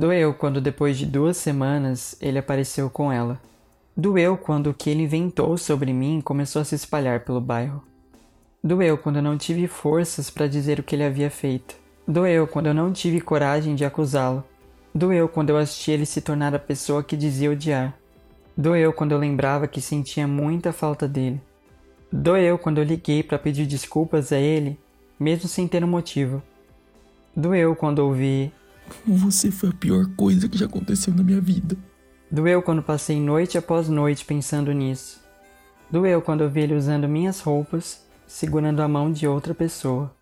Doeu quando, depois de duas semanas, ele apareceu com ela. Doeu quando o que ele inventou sobre mim começou a se espalhar pelo bairro. Doeu quando eu não tive forças para dizer o que ele havia feito. Doeu quando eu não tive coragem de acusá-lo. Doeu quando eu assisti ele se tornar a pessoa que dizia odiar. Doeu quando eu lembrava que sentia muita falta dele. Doeu quando eu liguei para pedir desculpas a ele, mesmo sem ter um motivo. Doeu quando ouvi você foi a pior coisa que já aconteceu na minha vida. Doeu quando passei noite após noite pensando nisso. Doeu quando eu vi ele usando minhas roupas, segurando a mão de outra pessoa.